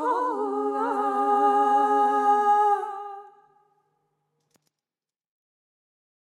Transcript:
Oh.